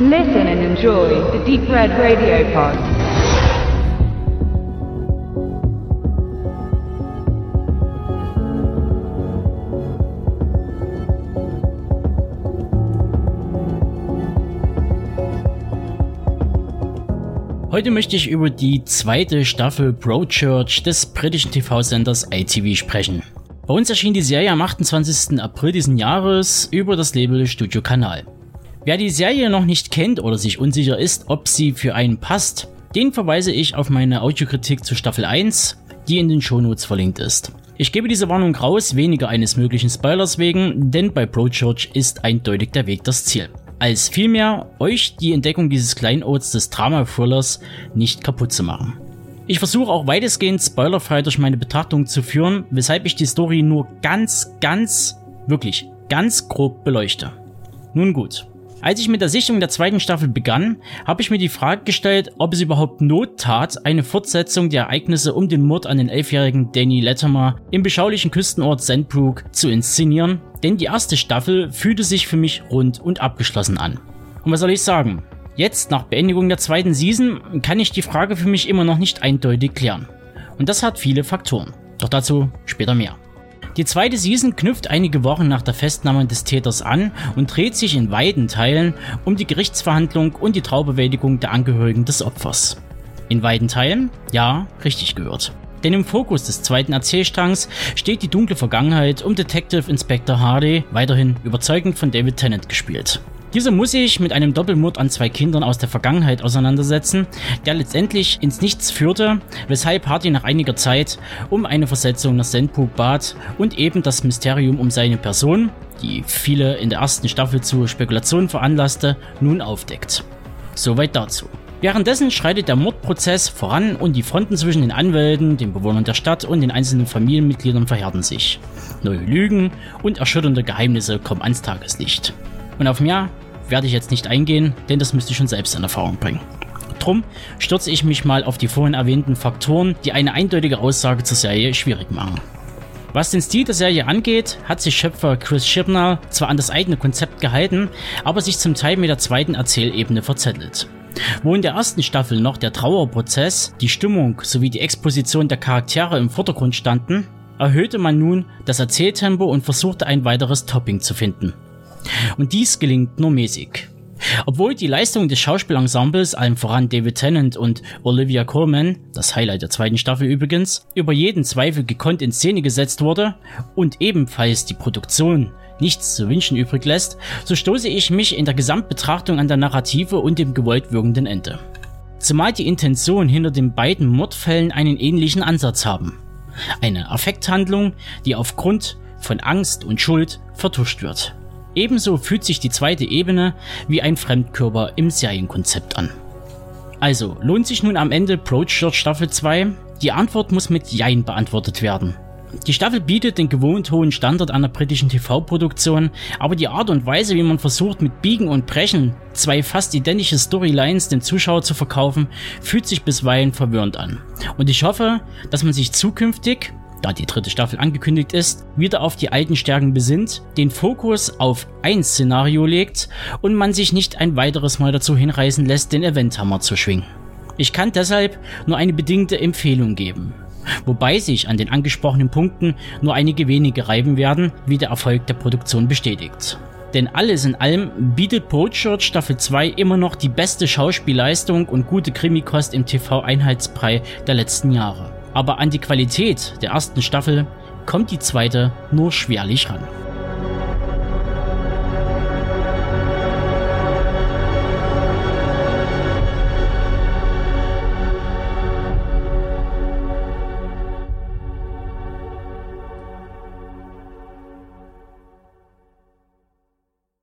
Listen and enjoy the Deep Red Radio Pod. Heute möchte ich über die zweite Staffel Broadchurch des britischen TV-Senders ITV sprechen. Bei uns erschien die Serie am 28. April diesen Jahres über das Label Studio Kanal. Wer die Serie noch nicht kennt oder sich unsicher ist, ob sie für einen passt, den verweise ich auf meine Audiokritik zu Staffel 1, die in den Shownotes verlinkt ist. Ich gebe diese Warnung raus, weniger eines möglichen Spoilers wegen, denn bei Broadchurch ist eindeutig der Weg das Ziel. Als vielmehr euch die Entdeckung dieses Kleinods des Drama-Thrillers nicht kaputt zu machen. Ich versuche auch weitestgehend spoilerfrei durch meine Betrachtung zu führen, weshalb ich die Story nur ganz, ganz, wirklich ganz grob beleuchte. Nun gut. Als ich mit der Sichtung der zweiten Staffel begann, habe ich mir die Frage gestellt, ob es überhaupt Not tat, eine Fortsetzung der Ereignisse um den Mord an den elfjährigen Danny Latimer im beschaulichen Küstenort Sandbrook zu inszenieren, denn die erste Staffel fühlte sich für mich rund und abgeschlossen an. Und was soll ich sagen? Jetzt, nach Beendigung der zweiten Season, kann ich die Frage für mich immer noch nicht eindeutig klären. Und das hat viele Faktoren. Doch dazu später mehr. Die zweite Season knüpft einige Wochen nach der Festnahme des Täters an und dreht sich in weiten Teilen um die Gerichtsverhandlung und die Traubewältigung der Angehörigen des Opfers. In weiten Teilen? Ja, richtig gehört. Denn im Fokus des zweiten Erzählstrangs steht die dunkle Vergangenheit um Detective Inspector Hardy, weiterhin überzeugend von David Tennant gespielt. Dieser muss sich mit einem Doppelmord an zwei Kindern aus der Vergangenheit auseinandersetzen, der letztendlich ins Nichts führte, weshalb Hardy nach einiger Zeit um eine Versetzung nach Sandbrook bat und eben das Mysterium um seine Person, die viele in der ersten Staffel zu Spekulationen veranlasste, nun aufdeckt. Soweit dazu. Währenddessen schreitet der Mordprozess voran und die Fronten zwischen den Anwälten, den Bewohnern der Stadt und den einzelnen Familienmitgliedern verhärten sich. Neue Lügen und erschütternde Geheimnisse kommen ans Tageslicht. Und auf mehr werde ich jetzt nicht eingehen, denn das müsste ich schon selbst in Erfahrung bringen. Drum stürze ich mich mal auf die vorhin erwähnten Faktoren, die eine eindeutige Aussage zur Serie schwierig machen. Was den Stil der Serie angeht, hat sich Schöpfer Chris Chibnall zwar an das eigene Konzept gehalten, aber sich zum Teil mit der zweiten Erzählebene verzettelt. Wo in der ersten Staffel noch der Trauerprozess, die Stimmung sowie die Exposition der Charaktere im Vordergrund standen, erhöhte man nun das Erzähltempo und versuchte ein weiteres Topping zu finden. Und dies gelingt nur mäßig. Obwohl die Leistung des Schauspielensembles, allem voran David Tennant und Olivia Colman, das Highlight der zweiten Staffel übrigens, über jeden Zweifel gekonnt in Szene gesetzt wurde und ebenfalls die Produktion nichts zu wünschen übrig lässt, so stoße ich mich in der Gesamtbetrachtung an der Narrative und dem gewollt wirkenden Ende. Zumal die Intention hinter den beiden Mordfällen einen ähnlichen Ansatz haben. Eine Affekthandlung, die aufgrund von Angst und Schuld vertuscht wird. Ebenso fühlt sich die zweite Ebene wie ein Fremdkörper im Serienkonzept an. Also, lohnt sich nun am Ende Broadchurch Staffel 2? Die Antwort muss mit Jein beantwortet werden. Die Staffel bietet den gewohnt hohen Standard einer britischen TV-Produktion, aber die Art und Weise, wie man versucht, mit Biegen und Brechen zwei fast identische Storylines dem Zuschauer zu verkaufen, fühlt sich bisweilen verwirrend an. Und ich hoffe, dass man sich zukünftig, da die dritte Staffel angekündigt ist, wieder auf die alten Stärken besinnt, den Fokus auf ein Szenario legt und man sich nicht ein weiteres Mal dazu hinreißen lässt, den Eventhammer zu schwingen. Ich kann deshalb nur eine bedingte Empfehlung geben. Wobei sich an den angesprochenen Punkten nur einige wenige reiben werden, wie der Erfolg der Produktion bestätigt. Denn alles in allem bietet Broadchurch Staffel 2 immer noch die beste Schauspielleistung und gute Krimikost im TV-Einheitsbrei der letzten Jahre aber an die Qualität der ersten Staffel kommt die zweite nur schwerlich ran.